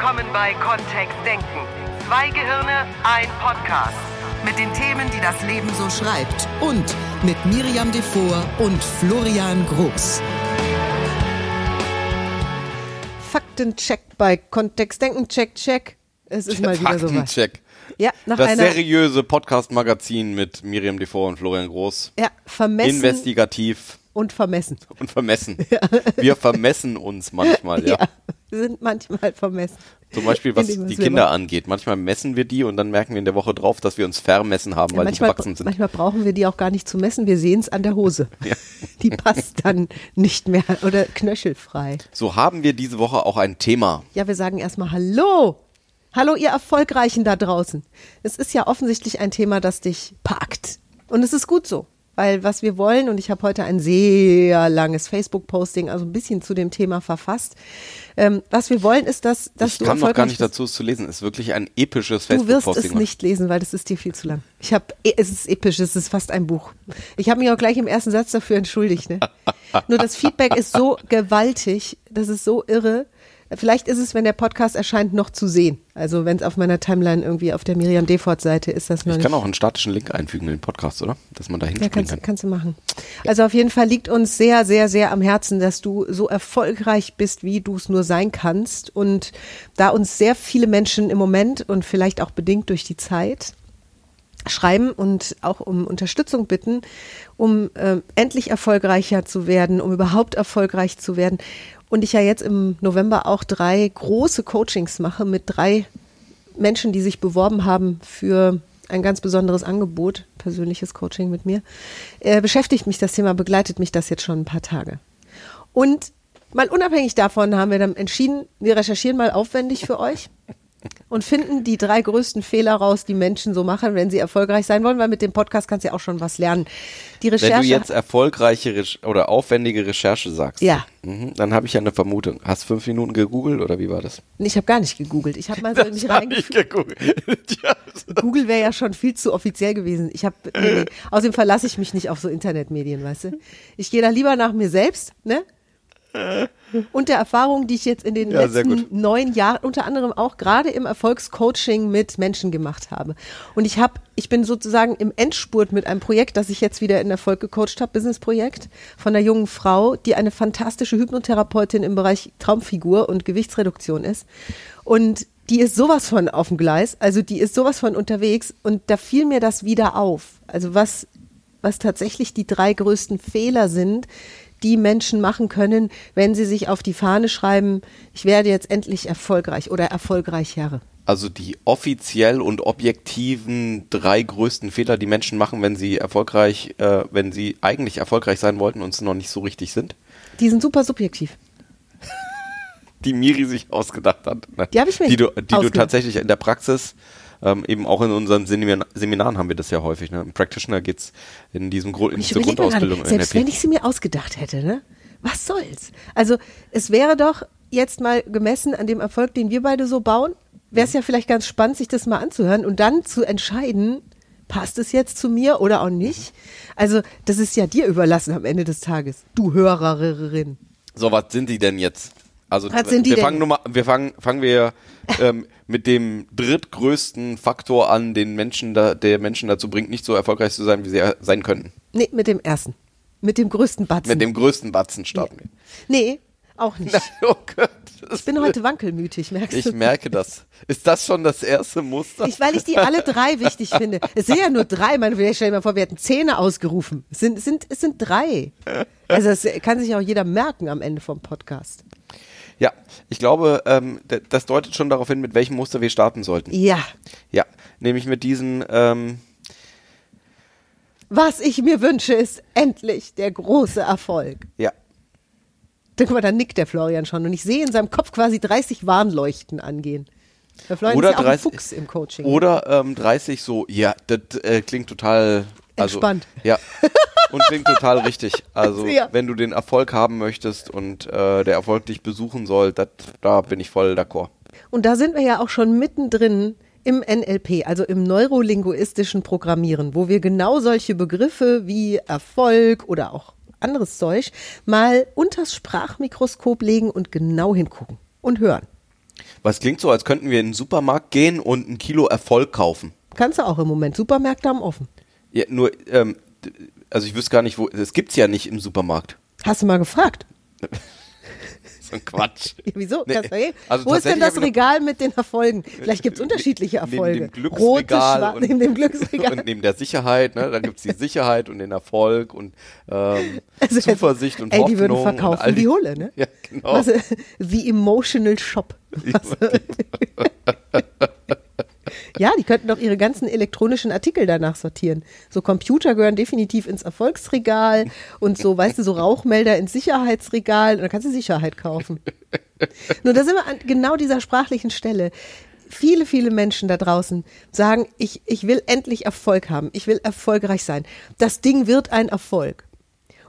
willkommen bei Kontext Denken. Zwei Gehirne, ein Podcast. Mit den Themen, die das Leben so schreibt. Und mit Miriam Devor und Florian Groß. Faktencheck bei Kontextdenken, check, check. Es ist mal wieder soweit. Faktencheck. Ja, nach Das einer seriöse Podcast-Magazin mit Miriam Devor und Florian Groß. ja, vermessen Investigativ und vermessen. und vermessen. Wir vermessen uns manchmal, ja. Ja, sind manchmal vermessen. Zum Beispiel, was die Kinder machen. angeht. Manchmal messen wir die und dann merken wir in der Woche drauf, dass wir uns vermessen haben, Ja, weil die manchmal, gewachsen sind. manchmal brauchen wir die auch gar nicht zu messen, wir sehen es an der Hose. Ja. Die passt dann nicht mehr oder knöchelfrei. So haben wir diese Woche auch ein Thema. Ja, wir sagen erstmal Hallo. Hallo, ihr Erfolgreichen da draußen. Es ist ja offensichtlich ein Thema, das dich packt. Und es ist gut so. Weil was wir wollen, und ich habe heute ein sehr langes Facebook-Posting, also ein bisschen zu dem Thema verfasst. Ähm, was wir wollen, ist, dass, dass ich du kam noch gar nicht dazu, es zu lesen. Es ist wirklich ein episches Du wirst Facebook-Posting. es nicht lesen, weil das ist dir viel zu lang. Ich habe, es ist episch, es ist fast ein Buch. Ich habe mich auch gleich im ersten Satz dafür entschuldigt. Ne? Nur das Feedback ist so gewaltig, das ist so irre. Vielleicht ist es, wenn der Podcast erscheint, noch zu sehen. Also wenn es auf meiner Timeline irgendwie auf der Miriam Defort Seite ist, das noch Ich kann auch einen statischen Link einfügen in den Podcast, oder? Dass man da Ja, hinspringen kannst, kann. kannst du machen. Also auf jeden Fall liegt uns sehr, sehr, sehr am Herzen, dass du so erfolgreich bist, wie du es nur sein kannst. Und da uns sehr viele Menschen im Moment und vielleicht auch bedingt durch die Zeit schreiben und auch um Unterstützung bitten, um ähm, endlich erfolgreicher zu werden, um überhaupt erfolgreich zu werden. Und ich ja jetzt im November auch drei große Coachings mache mit drei Menschen, die sich beworben haben für ein ganz besonderes Angebot, persönliches Coaching mit mir, äh, beschäftigt mich das Thema, begleitet mich das jetzt schon ein paar Tage. Und mal unabhängig davon haben wir dann entschieden, wir recherchieren mal aufwendig für euch und finden die drei größten Fehler raus, die Menschen so machen, wenn sie erfolgreich sein wollen, weil mit dem Podcast kannst du ja auch schon was lernen. Die Recherche. Wenn du jetzt erfolgreiche Rech oder aufwendige Recherche sagst, Ja. mhm, dann habe ich ja eine Vermutung. Hast fünf Minuten gegoogelt oder wie war das? ich habe gar nicht gegoogelt. Ich habe mal so mich reingefühlt. gegoogelt. Google wäre ja schon viel zu offiziell gewesen. Ich habe nee, nee. außerdem verlasse ich mich nicht auf so Internetmedien, weißt du? Ich gehe da lieber nach mir selbst, ne? Und der Erfahrung, die ich jetzt in den Ja, letzten neun Jahren unter anderem auch gerade im Erfolgscoaching mit Menschen gemacht habe. Und ich habe, ich bin sozusagen im Endspurt mit einem Projekt, das ich jetzt wieder in Erfolg gecoacht habe, Businessprojekt von einer jungen Frau, die eine fantastische Hypnotherapeutin im Bereich Traumfigur und Gewichtsreduktion ist. Und die ist sowas von auf dem Gleis, also die ist sowas von unterwegs und da fiel mir das wieder auf. Also was, was tatsächlich die drei größten Fehler sind, die Menschen machen können, wenn sie sich auf die Fahne schreiben, ich werde jetzt endlich erfolgreich oder erfolgreicher. Also die offiziell und objektiven drei größten Fehler, die Menschen machen, wenn sie erfolgreich, äh, wenn sie eigentlich erfolgreich sein wollten und es noch nicht so richtig sind, Die sind super subjektiv. die Miri sich ausgedacht hat. Ne? Die hab ich mir die du, die du tatsächlich in der Praxis, ähm, eben auch in unseren Seminar Seminaren haben wir das ja häufig. Ne? Im Practitioner geht's in diesem Grund, in überlege mir gerade, Grundausbildung selbst NLP. wenn ich sie mir ausgedacht hätte, ne? Was soll's? Also es wäre doch jetzt mal gemessen an dem Erfolg, den wir beide so bauen, wäre es ja vielleicht ganz spannend, sich das mal anzuhören und dann zu entscheiden, passt es jetzt zu mir oder auch nicht? Also das ist ja dir überlassen am Ende des Tages, du Hörerin. So, was sind die denn jetzt? Also wir denn? fangen Nummer, wir fangen, fangen wir ähm, mit dem drittgrößten Faktor an, den Menschen da, der Menschen dazu bringt, nicht so erfolgreich zu sein, wie sie sein könnten. Nee, mit dem ersten. Mit dem größten Batzen. Mit dem größten Batzen starten wir. nee, auch nicht. Oh Gott, Ich bin heute wankelmütig, merkst ich du? merke das. Ist das schon das erste Muster? Ich, weil ich die alle drei wichtig finde. Es sind ja nur drei. Man, stell dir mal vor, wir hätten Zehn ausgerufen. Es sind, es sind, es sind drei. Also das kann sich auch jeder merken am Ende vom Podcast. Ja, ich glaube, ähm, das deutet schon darauf hin, mit welchem Muster wir starten sollten. Ja. Ja, nämlich mit diesen, ähm, Was ich mir wünsche, ist endlich der große Erfolg. ja, Guck mal, da nickt der Florian schon. Und ich sehe in seinem Kopf quasi 30 Warnleuchten angehen. Der Florian oder ist ja auch 30, ein Fuchs im Coaching. Oder ähm, 30 so, ja, das äh, klingt total also, Entspannt. Ja. Und klingt total richtig. Also, Ja. wenn du den Erfolg haben möchtest und äh, der Erfolg dich besuchen soll, dat, da bin ich voll d'accord. Und da sind wir ja auch schon mittendrin im NLP, also im neurolinguistischen Programmieren, wo wir genau solche Begriffe wie Erfolg oder auch anderes Zeug mal unters Sprachmikroskop legen und genau hingucken und hören. Was klingt so, als könnten wir in den Supermarkt gehen und ein Kilo Erfolg kaufen. Kannst du auch im Moment. Supermärkte haben offen. Ja, nur, ähm, also ich wüsste gar nicht, wo, das gibt's ja nicht im Supermarkt. Hast du mal gefragt? So ein Quatsch. Ja, wieso? Nee, also Wo ist denn das Regal mit den Erfolgen? Vielleicht gibt es unterschiedliche Neben Erfolge. dem Rote, Glücksregal schwarze, und- neben dem Glücksregal. Und neben der Sicherheit, ne? Dann gibt's die Sicherheit und den Erfolg und ähm, Also, Zuversicht und ey, Hoffnung. die würden verkaufen all wie Hulle, ne? Ja, genau. Äh, the Emotional Shop. Ja, die könnten doch ihre ganzen elektronischen Artikel danach sortieren. So Computer gehören definitiv ins Erfolgsregal und so, weißt du, so Rauchmelder ins Sicherheitsregal und dann kannst du Sicherheit kaufen. Nur da sind wir an genau dieser sprachlichen Stelle. Viele, viele Menschen da draußen sagen, ich, ich will endlich Erfolg haben, ich will erfolgreich sein. Das Ding wird ein Erfolg.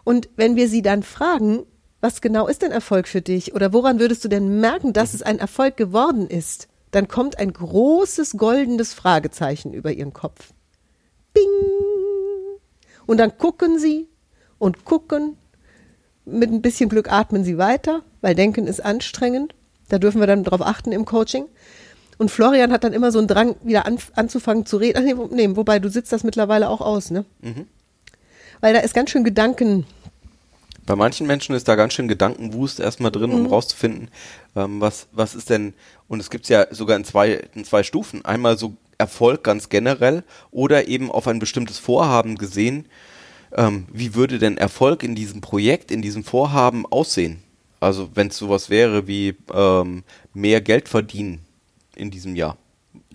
Und wenn wir sie dann fragen, was genau ist denn Erfolg für dich oder woran würdest du denn merken, dass es ein Erfolg geworden ist, dann kommt ein großes goldenes Fragezeichen über ihren Kopf. Bing! Und dann gucken sie und gucken. Mit ein bisschen Glück atmen sie weiter, weil Denken ist anstrengend. Da dürfen wir dann drauf achten im Coaching. Und Florian hat dann immer so einen Drang, wieder an, anzufangen zu reden. Ach nee, nee, wobei du sitzt das mittlerweile auch aus, ne? Weil da ist ganz schön Gedanken. Bei manchen Menschen ist da ganz schön Gedankenwust erstmal drin, Mhm. um rauszufinden, ähm, was, was ist denn, und es gibt's ja sogar in zwei, in zwei Stufen. Einmal so Erfolg ganz generell oder eben auf ein bestimmtes Vorhaben gesehen. Ähm, wie würde denn Erfolg in diesem Projekt, in diesem Vorhaben aussehen? Also wenn es sowas wäre wie ähm, mehr Geld verdienen in diesem Jahr.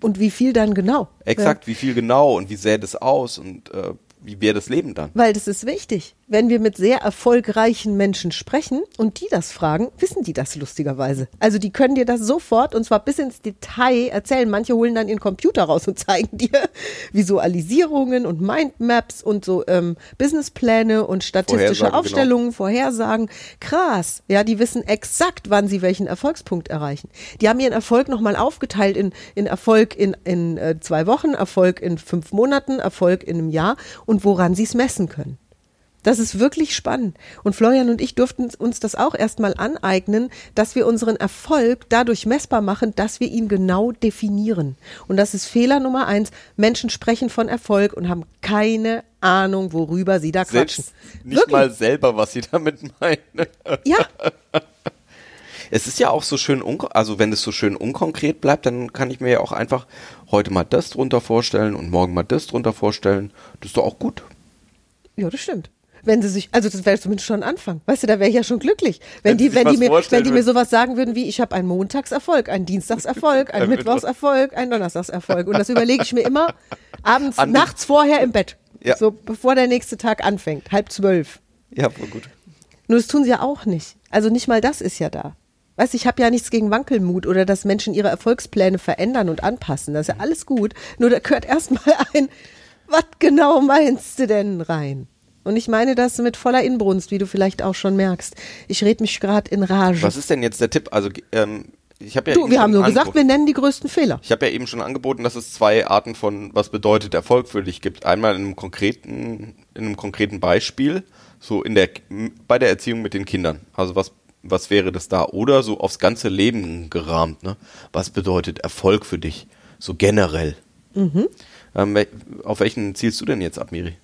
Und wie viel dann genau? Exakt, wie viel genau und wie sähe das aus und äh, wie wäre das Leben dann? Weil das ist wichtig. Wenn wir mit sehr erfolgreichen Menschen sprechen und die das fragen, wissen die das lustigerweise. Also die können dir das sofort und zwar bis ins Detail erzählen. Manche holen dann ihren Computer raus und zeigen dir Visualisierungen und Mindmaps und so ähm, Businesspläne und statistische Vorhersagen, genau. Aufstellungen, Vorhersagen. Krass. Ja, die wissen exakt, wann sie welchen Erfolgspunkt erreichen. Die haben ihren Erfolg nochmal aufgeteilt in, in Erfolg in, in äh, zwei Wochen, Erfolg in fünf Monaten, Erfolg in einem Jahr und woran sie es messen können. Das ist wirklich spannend. Und Florian und ich durften uns das auch erstmal aneignen, dass wir unseren Erfolg dadurch messbar machen, dass wir ihn genau definieren. Und das ist Fehler Nummer eins. Menschen sprechen von Erfolg und haben keine Ahnung, worüber sie da quatschen. Selbst nicht Wirklich. mal selber, was sie damit meinen. Ja, Es ist ja auch so schön, also wenn es so schön unkonkret bleibt, dann kann ich mir ja auch einfach heute mal das drunter vorstellen und morgen mal das drunter vorstellen. Das ist doch auch gut. Ja, das stimmt. Wenn sie sich, also das wäre zumindest schon ein Anfang. Weißt du, da wäre ich ja schon glücklich. Wenn, Wenn die, wenn die mir, wenn die mir sowas sagen würden wie, ich habe einen Montagserfolg, einen Dienstagserfolg, einen Ein Mittwoch. Mittwochserfolg, einen Donnerstagserfolg. Und das überlege ich mir immer abends, An- nachts vorher im Bett. Ja. So bevor der nächste Tag anfängt, halb zwölf. Ja, voll gut. Nur das tun sie ja auch nicht. Also nicht mal das ist ja da. Weißt du, ich habe ja nichts gegen Wankelmut oder dass Menschen ihre Erfolgspläne verändern und anpassen. Das ist ja alles gut. Nur da gehört erstmal ein, was genau meinst du denn rein? Und ich meine das mit voller Inbrunst, wie du vielleicht auch schon merkst. Ich red mich gerade in Rage. Was ist denn jetzt der Tipp? Also ähm, ich habe ja du, wir haben nur gesagt, wir nennen die größten Fehler. Ich habe ja eben schon angeboten, dass es zwei Arten von was bedeutet Erfolg für dich gibt. Einmal in einem konkreten, in einem konkreten Beispiel, so in der bei der Erziehung mit den Kindern. Also was was wäre das da? Oder so aufs ganze Leben gerahmt. Ne? Was bedeutet Erfolg für dich? So generell. Mhm. Ähm, auf welchen zielst du denn jetzt ab, Miri?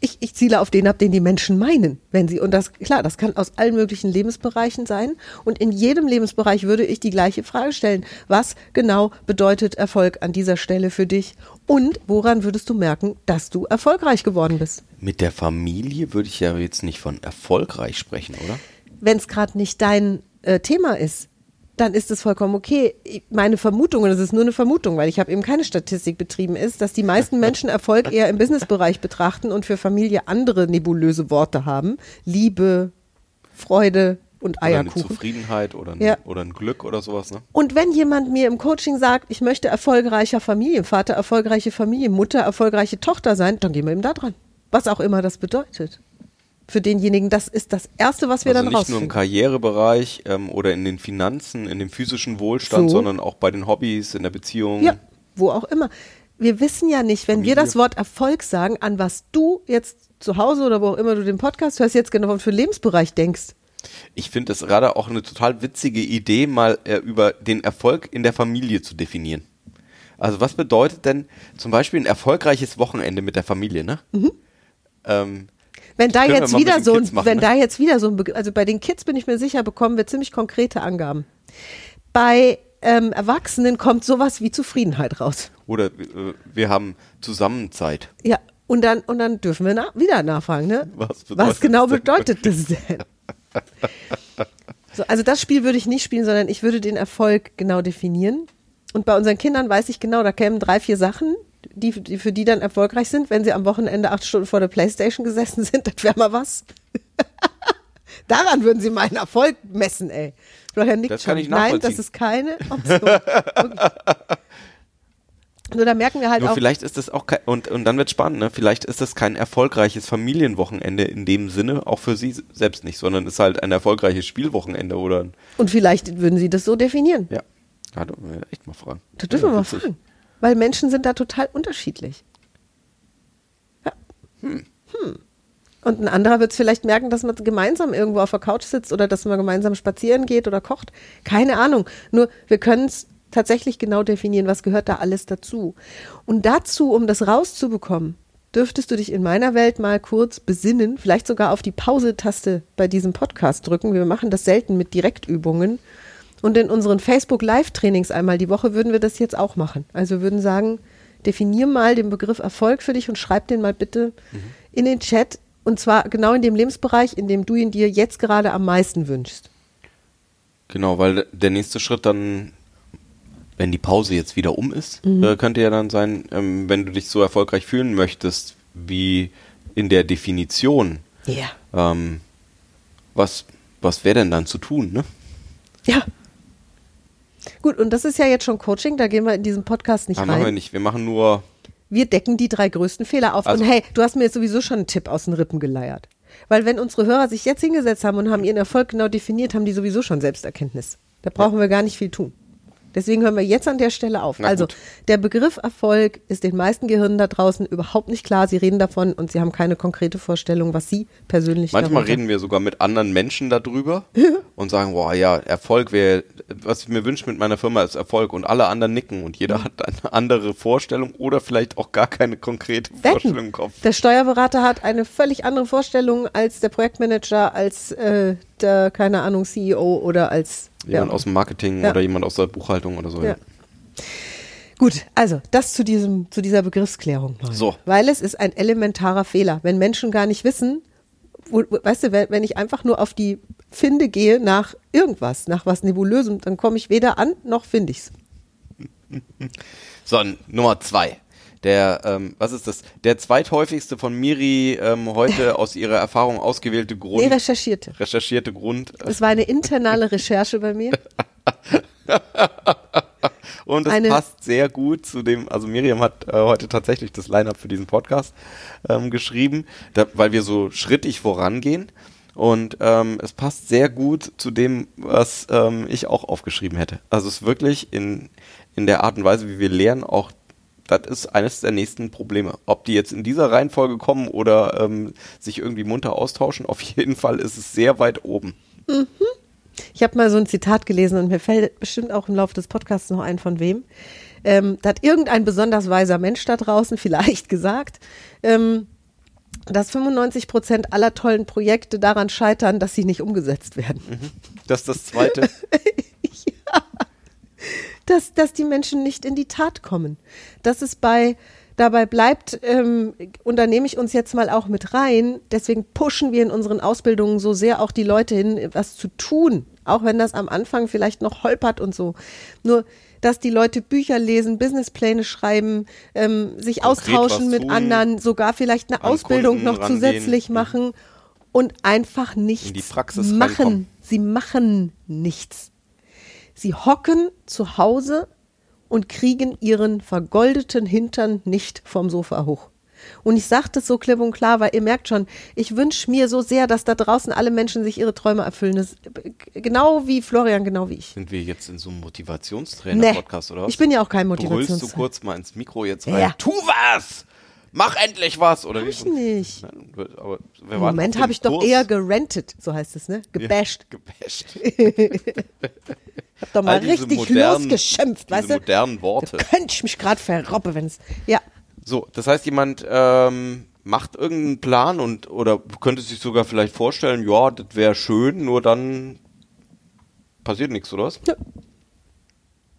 Ich, ich ziele auf den ab, den die Menschen meinen, wenn sie, und das, klar, das kann aus allen möglichen Lebensbereichen sein. Und in jedem Lebensbereich würde ich die gleiche Frage stellen. Was genau bedeutet Erfolg an dieser Stelle für dich? Und woran würdest du merken, dass du erfolgreich geworden bist? Mit der Familie würde ich ja jetzt nicht von erfolgreich sprechen, oder? Wenn es gerade nicht dein äh, Thema ist, dann ist es vollkommen okay. Meine Vermutung, und das ist nur eine Vermutung, weil ich habe eben keine Statistik betrieben, ist, dass die meisten Menschen Erfolg eher im Businessbereich betrachten und für Familie andere nebulöse Worte haben. Liebe, Freude und Oder eine Eierkuchen. Zufriedenheit oder ein, Ja. oder ein Glück oder sowas, ne? Und wenn jemand mir im Coaching sagt, ich möchte erfolgreicher Familienvater, erfolgreiche Familie, Mutter, erfolgreiche Tochter sein, dann gehen wir eben da dran. Was auch immer das bedeutet. Für denjenigen, das ist das Erste, was wir also dann nicht nur im rausfinden. Karrierebereich ähm, oder in den Finanzen, in dem physischen Wohlstand, So. sondern auch bei den Hobbys, in der Beziehung. Ja, wo auch immer. Wir wissen ja nicht, wenn wir Familie. das Wort Erfolg sagen, an was du jetzt zu Hause oder wo auch immer du den Podcast hörst, jetzt genau für den Lebensbereich denkst. Ich finde es gerade auch eine total witzige Idee, mal äh, über den Erfolg in der Familie zu definieren. Also was bedeutet denn zum Beispiel ein erfolgreiches Wochenende mit der Familie, ne? Ähm, Wenn da jetzt wieder so ein, machen, wenn ne? da jetzt wieder so ein, Begr- also bei den Kids bin ich mir sicher, bekommen wir ziemlich konkrete Angaben. Bei ähm, Erwachsenen kommt sowas wie Zufriedenheit raus. oder äh, wir haben Zusammenzeit. Ja, und dann, und dann dürfen wir na wieder nachfragen, ne? Was Was genau das bedeutet das denn? So, also das Spiel würde ich nicht spielen, sondern ich würde den Erfolg genau definieren. Und bei unseren Kindern weiß ich genau, da kämen drei, vier Sachen, die, die für die dann erfolgreich sind, wenn sie am Wochenende acht Stunden vor der Playstation gesessen sind, das wäre mal was. Daran würden sie meinen Erfolg messen, ey. Florian nickt Das schon. Nein, das ist keine Option. Nur da merken wir halt Nur auch, vielleicht ist das auch kein, und, und dann wird spannend, ne? Vielleicht ist das kein erfolgreiches Familienwochenende in dem Sinne, auch für sie selbst nicht, sondern ist halt ein erfolgreiches Spielwochenende oder und vielleicht würden sie das so definieren. ja. Da dürfen wir echt mal fragen. Das dürfen wir mal fragen. Weil Menschen sind da total unterschiedlich. Ja. Hm. Und ein anderer wird es vielleicht merken, dass man gemeinsam irgendwo auf der Couch sitzt oder dass man gemeinsam spazieren geht oder kocht. Keine Ahnung. Nur wir können es tatsächlich genau definieren, was gehört da alles dazu. Und dazu, um das rauszubekommen, dürftest du dich in meiner Welt mal kurz besinnen, vielleicht sogar auf die Pause-Taste bei diesem Podcast drücken. Wir machen das selten mit Direktübungen. Und in unseren Facebook-Live-Trainings einmal die Woche würden wir das jetzt auch machen. Also wir würden sagen, definier mal den Begriff Erfolg für dich und schreib den mal bitte in den Chat. Und zwar genau in dem Lebensbereich, in dem du ihn dir jetzt gerade am meisten wünschst. Genau, weil der nächste Schritt dann, wenn die Pause jetzt wieder um ist, äh, könnte ja dann sein, ähm, wenn du dich so erfolgreich fühlen möchtest, wie in der Definition, Ja. ähm, was, was wäre denn dann zu tun, ne? Ja. Gut, und das ist ja jetzt schon Coaching, da gehen wir in diesem Podcast nicht Ah, machen wir rein. nicht. Wir machen nur, Wir decken die drei größten Fehler auf. Also- und hey, du hast mir jetzt sowieso schon einen Tipp aus den Rippen geleiert. Weil wenn unsere Hörer sich jetzt hingesetzt haben und haben ihren Erfolg genau definiert, haben die sowieso schon Selbsterkenntnis. Da brauchen wir gar nicht viel tun. Deswegen hören wir jetzt an der Stelle auf. Na also, gut. der Begriff Erfolg ist den meisten Gehirnen da draußen überhaupt nicht klar. Sie reden davon und sie haben keine konkrete Vorstellung, was sie persönlich manchmal reden wir sogar mit anderen Menschen darüber und sagen, boah, ja, Erfolg wäre, was ich mir wünsche mit meiner Firma ist Erfolg und alle anderen nicken und jeder hat eine andere Vorstellung oder vielleicht auch gar keine konkrete Vorstellung im. Kopf. Der Steuerberater hat eine völlig andere Vorstellung als der Projektmanager, als äh, der, keine Ahnung, CEO oder als Jemand ja. aus dem Marketing Ja. oder jemand aus der Buchhaltung oder so. Ja. Gut, also das zu diesem zu dieser Begriffsklärung mal. So. Weil es ist ein elementarer Fehler, wenn Menschen gar nicht wissen, wo, weißt du, wenn, wenn ich einfach nur auf die Finde gehe nach irgendwas, nach was nebulösem, dann komme ich weder an noch finde ich's. So, Nummer zwei. Der, ähm, was ist das? Der zweithäufigste von Miri ähm, heute aus ihrer Erfahrung ausgewählte Grund, Nee, recherchierte. recherchierte Grund. Das war eine internale Recherche bei mir. Und es Eine- passt sehr gut zu dem, also Miriam hat äh, heute tatsächlich das Line-Up für diesen Podcast ähm, geschrieben, da, weil wir so schrittig vorangehen. Und ähm, es passt sehr gut zu dem, was ähm, ich auch aufgeschrieben hätte. Also es ist wirklich in, in der Art und Weise, wie wir lernen, auch das ist eines der nächsten Probleme. Ob die jetzt in dieser Reihenfolge kommen oder ähm, sich irgendwie munter austauschen, auf jeden Fall ist es sehr weit oben. Ich habe mal so ein Zitat gelesen und mir fällt bestimmt auch im Laufe des Podcasts noch ein von wem. Ähm, da hat irgendein besonders weiser Mensch da draußen vielleicht gesagt, ähm, dass 95 Prozent aller tollen Projekte daran scheitern, dass sie nicht umgesetzt werden. Das ist das Zweite. Dass, dass die Menschen nicht in die Tat kommen. Dass es bei dabei bleibt, ähm, und da nehme ich uns jetzt mal auch mit rein, deswegen pushen wir in unseren Ausbildungen so sehr auch die Leute hin, was zu tun, auch wenn das am Anfang vielleicht noch holpert und so. Nur, dass die Leute Bücher lesen, Businesspläne schreiben, ähm, sich Konkret austauschen mit tun, anderen, sogar vielleicht eine Ausbildung Kunden noch rangehen. zusätzlich machen und einfach nichts machen. reinkommen. Sie machen nichts. Sie hocken zu Hause und kriegen ihren vergoldeten Hintern nicht vom Sofa hoch. Und ich sage das so klipp und klar, weil ihr merkt schon, ich wünsche mir so sehr, dass da draußen alle Menschen sich ihre Träume erfüllen. Das, genau wie Florian, genau wie ich. Sind wir jetzt in so einem Motivationstrainer-Podcast oder was? ich bin ja auch kein Brüllst du kurz mal ins Mikro jetzt rein? Ja. Tu was! mach endlich was oder Hab ich nicht. Nein, aber Im Moment habe ich doch eher gerentet, so heißt es, ne? Gebasht. Ja, gebasht. Hab doch mal richtig modernen- losgeschimpft, diese weißt du? modernen Worte. Da könnte ich mich gerade verroppe, wenn es. Ja. So, das heißt, jemand ähm, macht irgendeinen Plan und oder könnte sich sogar vielleicht vorstellen, ja, das wäre schön, nur dann passiert nichts, oder was?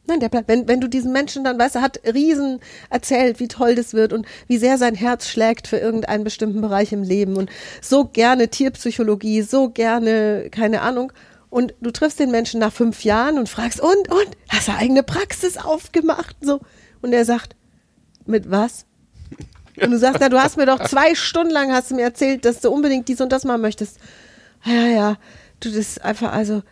Nein, der Plan. Wenn, wenn du diesen Menschen dann, weißt du, hat riesen erzählt, wie toll das wird und wie sehr sein Herz schlägt für irgendeinen bestimmten Bereich im Leben und so gerne Tierpsychologie, so gerne, keine Ahnung. Und du triffst den Menschen nach fünf Jahren und fragst, und, und, hast du eigene Praxis aufgemacht? So. Und er sagt, mit was? Und du sagst, na, du hast mir doch zwei Stunden lang hast du mir erzählt, dass du unbedingt dies und das machen möchtest. Ja, ja, du, das ist einfach, also,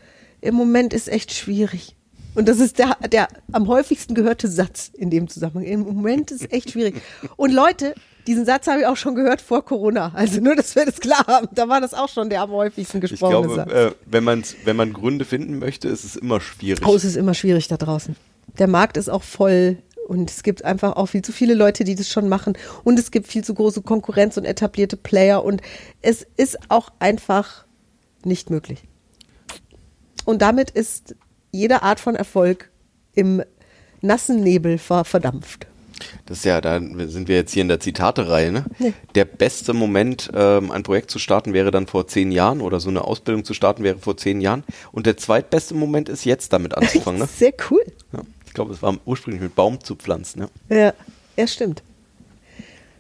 im Moment ist echt schwierig. Und das ist der, der am häufigsten gehörte Satz in dem Zusammenhang. Im Moment ist echt schwierig. Und Leute, diesen Satz habe ich auch schon gehört vor Corona. Also nur, dass wir das klar haben. Da war das auch schon der am häufigsten Ich gesprochene glaube, Satz. äh, wenn, man's, wenn man Gründe finden möchte, ist es immer schwierig. Oh, es ist immer schwierig da draußen. Der Markt ist auch voll und es gibt einfach auch viel zu viele Leute, die das schon machen und es gibt viel zu große Konkurrenz und etablierte Player und es ist auch einfach nicht möglich. Und damit ist jede Art von Erfolg im nassen Nebel ver verdampft. Das ist ja, da sind wir jetzt hier in der Zitate-Reihe, ne? Nee. Der beste Moment, ähm, ein Projekt zu starten, wäre dann vor zehn Jahren oder so eine Ausbildung zu starten, wäre vor zehn Jahren. Und der zweitbeste Moment ist jetzt damit anzufangen, ne? Sehr cool. Ja. Ich glaube, es war ursprünglich mit Baum zu pflanzen, ne? Ja, ja, stimmt.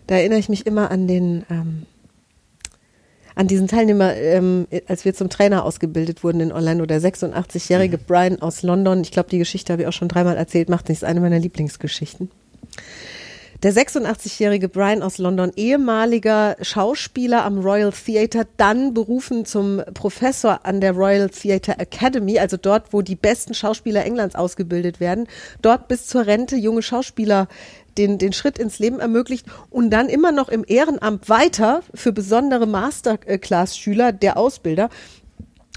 Da erinnere ich mich immer an den, ähm, an diesen Teilnehmer, ähm, als wir zum Trainer ausgebildet wurden in Orlando, der 86-jährige Brian aus London. Ich glaube, die Geschichte habe ich auch schon dreimal erzählt, macht nichts, eine meiner Lieblingsgeschichten. Der 86-jährige Brian aus London, ehemaliger Schauspieler am Royal Theatre, dann berufen zum Professor an der Royal Theatre Academy, also dort, wo die besten Schauspieler Englands ausgebildet werden, dort bis zur Rente junge Schauspieler den, den Schritt ins Leben ermöglicht und dann immer noch im Ehrenamt weiter für besondere Masterclass-Schüler der Ausbilder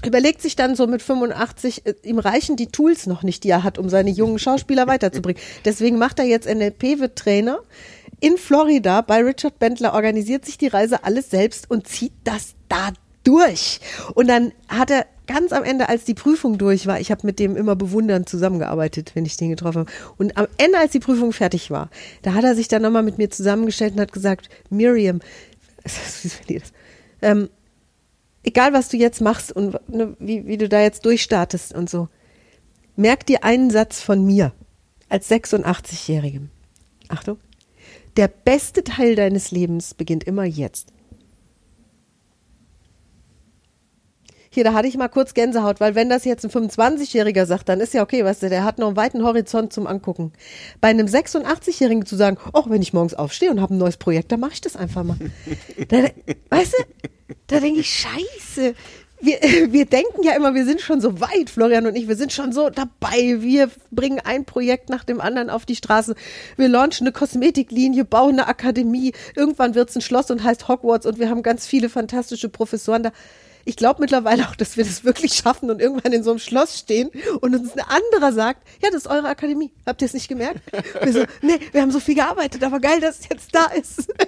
überlegt sich dann so mit 85, äh, ihm reichen die Tools noch nicht, die er hat, um seine jungen Schauspieler weiterzubringen. Deswegen macht er jetzt NLP, wird Trainer in Florida bei Richard Bentler, organisiert sich die Reise alles selbst und zieht das da durch. Und dann hat er ganz am Ende, als die Prüfung durch war, ich habe mit dem immer bewundernd zusammengearbeitet, wenn ich den getroffen habe. Und am Ende, als die Prüfung fertig war, da hat er sich dann nochmal mit mir zusammengestellt und hat gesagt, Miriam, das ähm, egal was du jetzt machst und ne, wie, wie du da jetzt durchstartest und so, merk dir einen Satz von mir als 86-Jährigem. Achtung. Der beste Teil deines Lebens beginnt immer jetzt. Hier, da hatte ich mal kurz Gänsehaut, weil wenn das jetzt ein 25-Jähriger sagt, dann ist ja okay, weißt du, der hat noch einen weiten Horizont zum Angucken. Bei einem 86-Jährigen zu sagen, oh, wenn ich morgens aufstehe und habe ein neues Projekt, dann mache ich das einfach mal. da, weißt du, da denke ich, scheiße. Wir, wir denken ja immer, wir sind schon so weit, Florian und ich, wir sind schon so dabei. Wir bringen ein Projekt nach dem anderen auf die Straße. Wir launchen eine Kosmetiklinie, bauen eine Akademie. Irgendwann wird es ein Schloss und heißt Hogwarts und wir haben ganz viele fantastische Professoren da. Ich glaube mittlerweile auch, dass wir das wirklich schaffen und irgendwann in so einem Schloss stehen und uns ein anderer sagt, ja, das ist eure Akademie. Habt ihr es nicht gemerkt? Wir so, nee, wir haben so viel gearbeitet, aber geil, dass es jetzt da ist.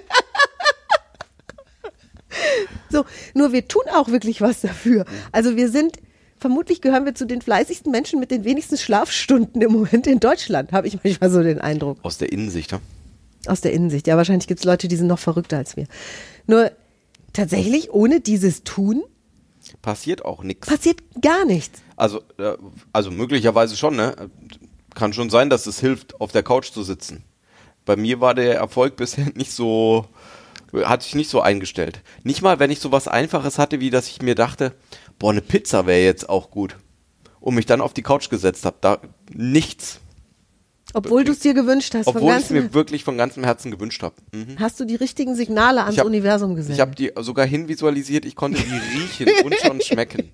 So, nur wir tun auch wirklich was dafür. Also wir sind, vermutlich gehören wir zu den fleißigsten Menschen mit den wenigsten Schlafstunden im Moment in Deutschland, habe ich manchmal so den Eindruck. Aus der Innensicht, ne? Aus der Innensicht. Ja, wahrscheinlich gibt es Leute, die sind noch verrückter als wir. Nur tatsächlich, ohne dieses Tun Passiert auch nichts. passiert gar nichts. Also, äh, also möglicherweise schon, ne? Kann schon sein, dass es hilft, auf der Couch zu sitzen. Bei mir war der Erfolg bisher nicht so, hat sich nicht so eingestellt. Nicht mal, wenn ich so was Einfaches hatte, wie dass ich mir dachte, boah, eine Pizza wäre jetzt auch gut. Und mich dann auf die Couch gesetzt habe. Da nichts. Obwohl du es dir gewünscht hast. Obwohl ich es mir wirklich von ganzem Herzen gewünscht habe. Mhm. hast du die richtigen Signale ans hab- Universum gesendet. Ich habe die sogar hinvisualisiert, ich konnte die riechen und schon schmecken.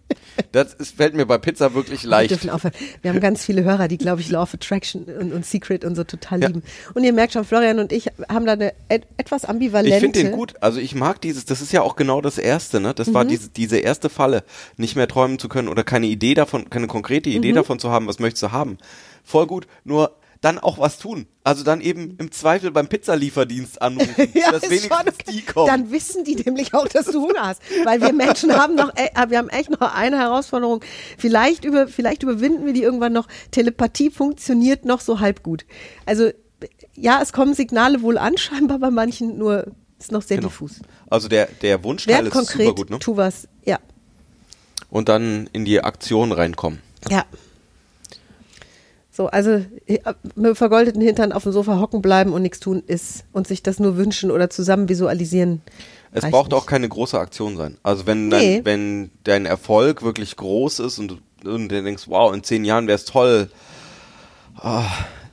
Das ist, fällt mir bei Pizza wirklich Wir leicht. dürfen aufhören. Wir haben ganz viele Hörer, die, glaube ich, Law of Attraction und, und Secret und so total Ja. lieben. Und ihr merkt schon, Florian und ich haben da eine et etwas ambivalente. Ich finde den gut. Also ich mag dieses, das ist ja auch genau das Erste, ne? Das Mhm. war diese, diese erste Falle, nicht mehr träumen zu können oder keine Idee davon, keine konkrete Mhm. Idee davon zu haben, was möchtest du haben. Voll gut. Nur dann auch was tun. Also dann eben im Zweifel beim Pizzalieferdienst anrufen, Ja, dass wenigstens okay. die kommen. Dann wissen die nämlich auch, dass du Hunger hast. Weil wir Menschen haben noch, äh, wir haben echt noch eine Herausforderung. Vielleicht über, vielleicht überwinden wir die irgendwann noch. Telepathie funktioniert noch so halb gut. Also, ja, es kommen Signale wohl an, scheinbar bei manchen, nur ist noch sehr Genau. diffus. Also der, der Wunschteil ist super konkret, gut, ne? tu was. Ja, Und dann in die Aktion reinkommen. ja. So, also äh, mit vergoldeten Hintern auf dem Sofa hocken bleiben und nichts tun ist und sich das nur wünschen oder zusammen visualisieren. Es braucht nicht. auch keine große Aktion sein. Also wenn Nee. dein, wenn dein Erfolg wirklich groß ist und, du- und du denkst, wow, in zehn Jahren wäre es toll, ah,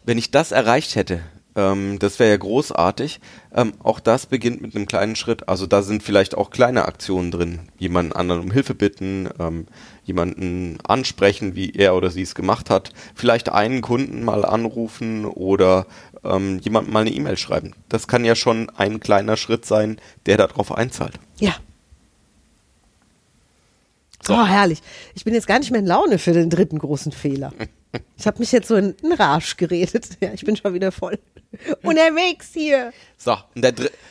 wenn ich das erreicht hätte, ähm, das wäre ja großartig. Ähm, auch das beginnt mit einem kleinen Schritt. Also da sind vielleicht auch kleine Aktionen drin. Jemanden anderen um Hilfe bitten, ähm, jemanden ansprechen, wie er oder sie es gemacht hat. Vielleicht einen Kunden mal anrufen oder ähm, jemandem mal eine E-Mail schreiben. Das kann ja schon ein kleiner Schritt sein, der darauf einzahlt. Ja. So. Oh, herrlich. Ich bin jetzt gar nicht mehr in Laune für den dritten großen Fehler. Ich habe mich jetzt so in einen Rausch geredet. Ja, ich bin schon wieder voll unterwegs hier. So,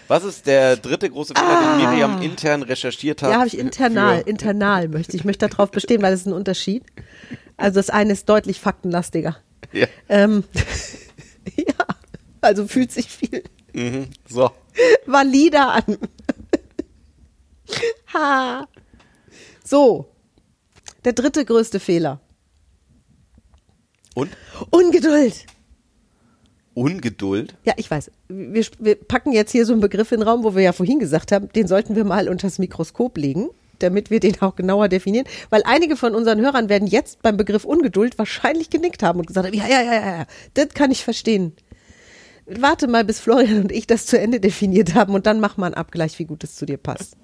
was ist der dritte große Fehler, den Miriam intern recherchiert hat? Ah. Ja, habe ich internal, internal möchte ich möchte darauf bestehen, weil es ist ein Unterschied. Also das eine ist deutlich faktenlastiger. Ja. Ähm, ja, also fühlt sich viel Mhm. So. valider an. ha. So, der dritte größte Fehler. Und Ungeduld. Ungeduld. Ja, ich weiß. Wir, wir packen jetzt hier so einen Begriff in den Raum, wo wir ja vorhin gesagt haben, den sollten wir mal unter das Mikroskop legen, damit wir den auch genauer definieren. Weil einige von unseren Hörern werden jetzt beim Begriff Ungeduld wahrscheinlich genickt haben und gesagt haben, ja, ja, ja, ja, ja, das kann ich verstehen. Warte mal, bis Florian und ich das zu Ende definiert haben und dann mach mal einen Abgleich, wie gut es zu dir passt.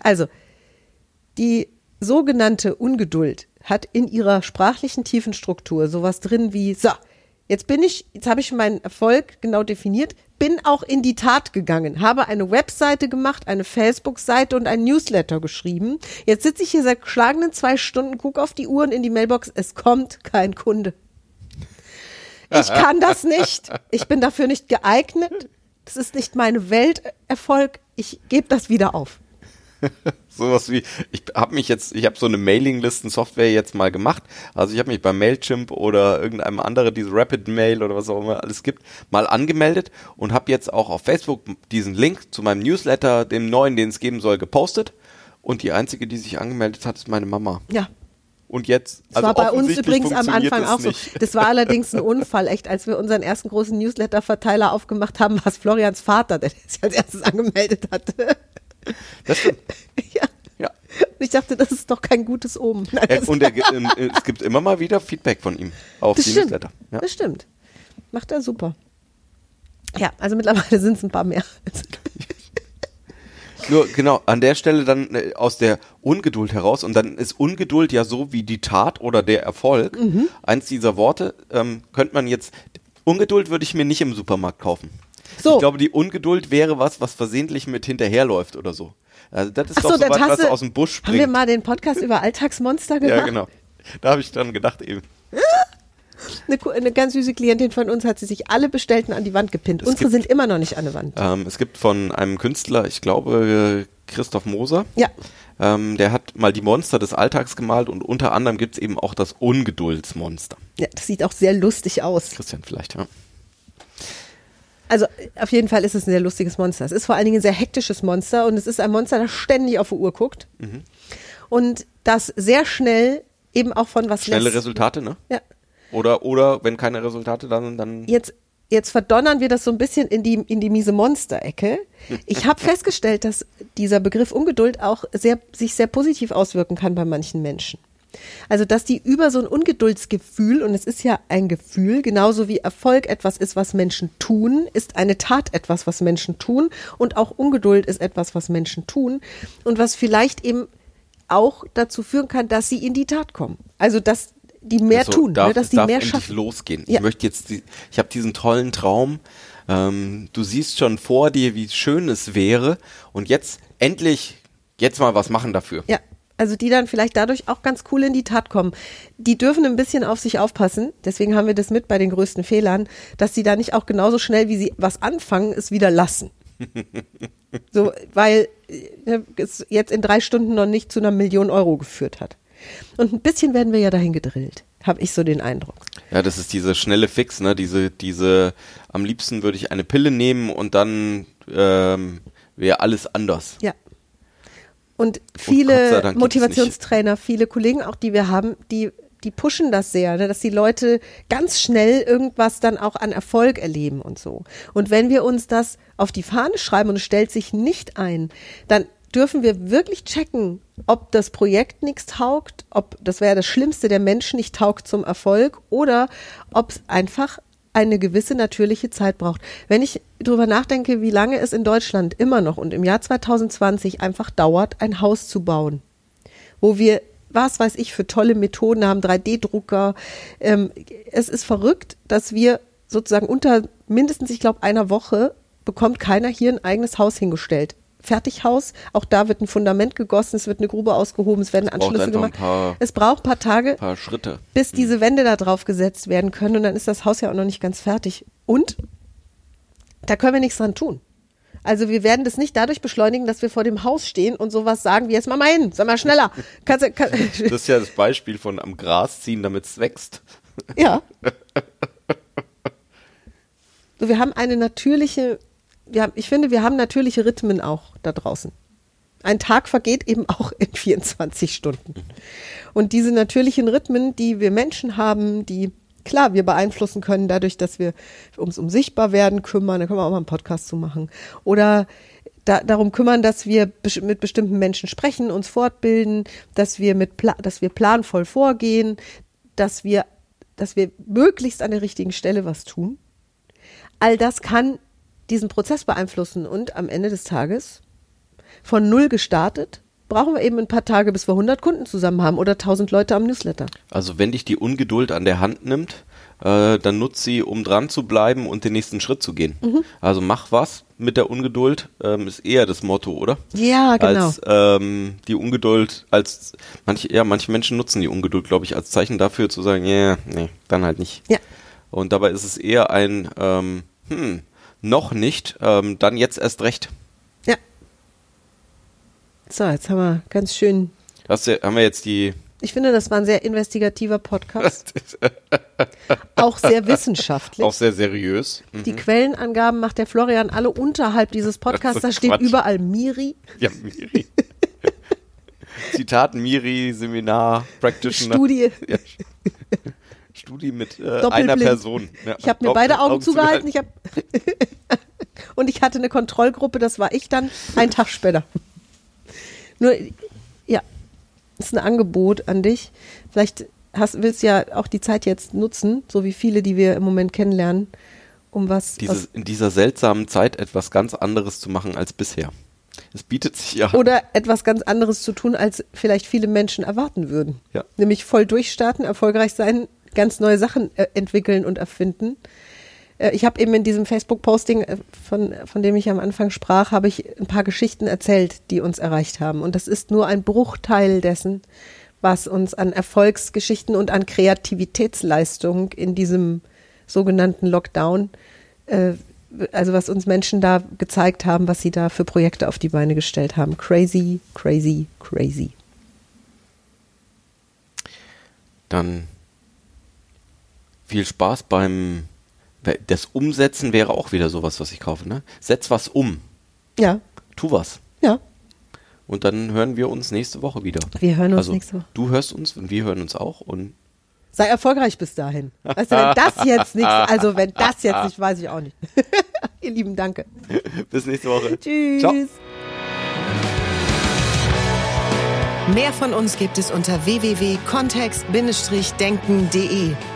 Also, die sogenannte Ungeduld hat in ihrer sprachlichen tiefen Struktur sowas drin wie, so, jetzt bin ich, jetzt habe ich meinen Erfolg genau definiert, bin auch in die Tat gegangen, habe eine Webseite gemacht, eine Facebook-Seite und ein Newsletter geschrieben. Jetzt sitze ich hier seit geschlagenen zwei Stunden, gucke auf die Uhren in die Mailbox, es kommt kein Kunde. Ich kann das nicht. Ich bin dafür nicht geeignet. Das ist nicht meine Welterfolg. Ich gebe das wieder auf. Sowas wie, ich habe mich jetzt, ich habe so eine Mailinglisten-Software jetzt mal gemacht. Also ich habe mich bei Mailchimp oder irgendeinem anderen, diese Rapid Mail oder was auch immer alles gibt, mal angemeldet und habe jetzt auch auf Facebook diesen Link zu meinem Newsletter, dem neuen, den es geben soll, gepostet. Und die einzige, die sich angemeldet hat, ist meine Mama. Ja. Und jetzt, Das also war bei uns übrigens am Anfang auch so. Das war allerdings ein Unfall, echt. Als wir unseren ersten großen Newsletter-Verteiler aufgemacht haben, war es Florians Vater, der sich als erstes angemeldet hatte. Das stimmt. ja. Ja. Ich dachte, das ist doch kein gutes Omen. Nein, Äh, Und er, ge- äh, es gibt immer mal wieder Feedback von ihm auf das die stimmt. Newsletter. Ja. Das stimmt. Macht er super. Ja, also mittlerweile sind es ein paar mehr. Nur genau, an der Stelle dann äh, aus der Ungeduld heraus und dann ist Ungeduld ja so wie die Tat oder der Erfolg. Mhm. Eins dieser Worte ähm, könnte man jetzt, Ungeduld würde ich mir nicht im Supermarkt kaufen. So. Ich glaube, die Ungeduld wäre was, was versehentlich mit hinterherläuft oder so. Also das ist Ach doch so, so was, was aus dem Busch Haben wir springt. mal den Podcast über Alltagsmonster gemacht? Ja, genau. Da habe ich dann gedacht eben. Eine, eine ganz süße Klientin von uns hat sie sich alle Bestellten an die Wand gepinnt. Unsere gibt- sind immer noch nicht an der Wand. Ähm, es gibt von einem Künstler, ich glaube Christoph Moser, Ja. ähm, der hat mal die Monster des Alltags gemalt und unter anderem gibt es eben auch das Ungeduldsmonster. Ja, das sieht auch sehr lustig aus. Christian vielleicht, ja. Also auf jeden Fall ist es ein sehr lustiges Monster. Es ist vor allen Dingen ein sehr hektisches Monster und es ist ein Monster, das ständig auf die Uhr guckt und das sehr schnell eben auch von was Schnelle lässt. Resultate, ne? Ja. Oder, oder wenn keine Resultate, dann, dann Jetzt, jetzt verdonnern wir das so ein bisschen in die, in die miese Monster-Ecke. Ich habe festgestellt, dass dieser Begriff Ungeduld auch sehr, sich sehr positiv auswirken kann bei manchen Menschen. Also, dass die über so ein Ungeduldsgefühl, und es ist ja ein Gefühl, genauso wie Erfolg etwas ist, was Menschen tun, ist eine Tat etwas, was Menschen tun, und auch Ungeduld ist etwas, was Menschen tun, und was vielleicht eben auch dazu führen kann, dass sie in die Tat kommen. Also, dass die mehr Also, tun, darf, ne, dass die darf mehr schaffen. losgehen. Ja. Ich möchte jetzt, die, ich habe diesen tollen Traum. Ähm, du siehst schon vor dir, wie schön es wäre. Und jetzt endlich, jetzt mal was machen dafür. Ja. Also die dann vielleicht dadurch auch ganz cool in die Tat kommen. Die dürfen ein bisschen auf sich aufpassen. Deswegen haben wir das mit bei den größten Fehlern, dass sie da nicht auch genauso schnell, wie sie was anfangen, es wieder lassen. so, weil äh, es jetzt in drei Stunden noch nicht zu einer Million Euro geführt hat. Und ein bisschen werden wir ja dahin gedrillt, habe ich so den Eindruck. Ja, das ist diese schnelle Fix, ne? Diese, diese, am liebsten würde ich eine Pille nehmen und dann ähm, wäre alles anders. Ja. Und sei viele gibt's Motivationstrainer, viele Kollegen auch, die wir haben, die, die pushen das sehr, ne? dass die Leute ganz schnell irgendwas dann auch an Erfolg erleben und so. Und wenn wir uns das auf die Fahne schreiben und es stellt sich nicht ein, dann dürfen wir wirklich checken, ob das Projekt nichts taugt, ob das wäre das Schlimmste, der Mensch nicht taugt zum Erfolg oder ob es einfach eine gewisse natürliche Zeit braucht. Wenn ich drüber nachdenke, wie lange es in Deutschland immer noch und im Jahr 2020 einfach dauert, ein Haus zu bauen, wo wir was weiß ich für tolle Methoden haben, 3D-Drucker. Ähm, es ist verrückt, dass wir sozusagen unter mindestens, ich glaube, einer Woche bekommt keiner hier ein eigenes Haus hingestellt. Fertighaus, auch da wird ein Fundament gegossen, es wird eine Grube ausgehoben, es werden braucht Anschlüsse gemacht. paar- es braucht ein paar Tage, paar Schritte. bis diese Wände da drauf gesetzt werden können und dann ist das Haus ja auch noch nicht ganz fertig. Und da können wir nichts dran tun. Also wir werden das nicht dadurch beschleunigen, dass wir vor dem Haus stehen und sowas sagen wie jetzt mal mal hin, sag mal schneller. Kannst, kann, Das ist ja das Beispiel von am Gras ziehen, damit es wächst. ja. So, wir haben eine natürliche, wir ich finde, wir haben natürliche Rhythmen auch da draußen. Ein Tag vergeht eben auch in 24 Stunden. Und diese natürlichen Rhythmen, die wir Menschen haben, die klar wir beeinflussen können, dadurch, dass wir ums um Sichtbarwerden kümmern, da können wir auch mal einen Podcast zu machen. Oder da, darum kümmern, dass wir mit bestimmten Menschen sprechen, uns fortbilden, dass wir mit dass wir planvoll vorgehen, dass wir, dass wir möglichst an der richtigen Stelle was tun. All das kann diesen Prozess beeinflussen und am Ende des Tages von null gestartet, brauchen wir eben ein paar Tage, bis wir 100 Kunden zusammen haben oder 1000 Leute am Newsletter. Also wenn dich die Ungeduld an der Hand nimmt, äh, dann nutz sie, um dran zu bleiben und den nächsten Schritt zu gehen. Mhm. Also mach was mit der Ungeduld, ähm, ist eher das Motto, oder? Ja, genau. Als ähm, die Ungeduld, als manche, ja, manche Menschen nutzen die Ungeduld, glaube ich, als Zeichen dafür zu sagen, ja, nee, dann halt nicht. Ja. Und dabei ist es eher ein, ähm, hm, noch nicht, ähm, dann jetzt erst recht. Ja. So, jetzt haben wir ganz schön. Das haben wir jetzt die Ich finde, das war ein sehr investigativer Podcast. auch sehr wissenschaftlich. auch sehr seriös. Mhm. Die Quellenangaben macht der Florian alle unterhalb dieses Podcasts. Da steht Quatsch. überall Miri. Ja, Miri. Zitat Miri, Seminar, Practitioner. Studie. Ja. Studie mit äh, einer Person. Ja, Ich habe mir Doppel- beide Augen zugehalten. Ich hab und ich hatte eine Kontrollgruppe, das war ich dann einen Tag später. Nur, ja, ist ein Angebot an dich. Vielleicht hast, willst du ja auch die Zeit jetzt nutzen, so wie viele, die wir im Moment kennenlernen, um was. Dieses, in dieser seltsamen Zeit etwas ganz anderes zu machen als bisher. Es bietet sich ja. oder etwas ganz anderes zu tun, als vielleicht viele Menschen erwarten würden. Ja. Nämlich voll durchstarten, erfolgreich sein, ganz neue Sachen äh, entwickeln und erfinden. Äh, ich habe eben in diesem Facebook-Posting, äh, von, von dem ich am Anfang sprach, habe ich ein paar Geschichten erzählt, die uns erreicht haben. Und das ist nur ein Bruchteil dessen, was uns an Erfolgsgeschichten und an Kreativitätsleistung in diesem sogenannten Lockdown, äh, also was uns Menschen da gezeigt haben, was sie da für Projekte auf die Beine gestellt haben. Crazy, crazy, crazy. Dann viel Spaß beim. Das Umsetzen wäre auch wieder sowas, was ich kaufe. Ne? Setz was um. Ja, Tu was. ja. Und dann hören wir uns nächste Woche wieder. Wir hören uns also, nächste Woche. Du hörst uns und wir hören uns auch. Und Sei erfolgreich bis dahin. Weißt du, wenn das jetzt nichts, also wenn das jetzt nicht, weiß ich auch nicht. Ihr Lieben, danke. bis nächste Woche. Tschüss. Ciao. Mehr von uns gibt es unter www.kontext-denken.de.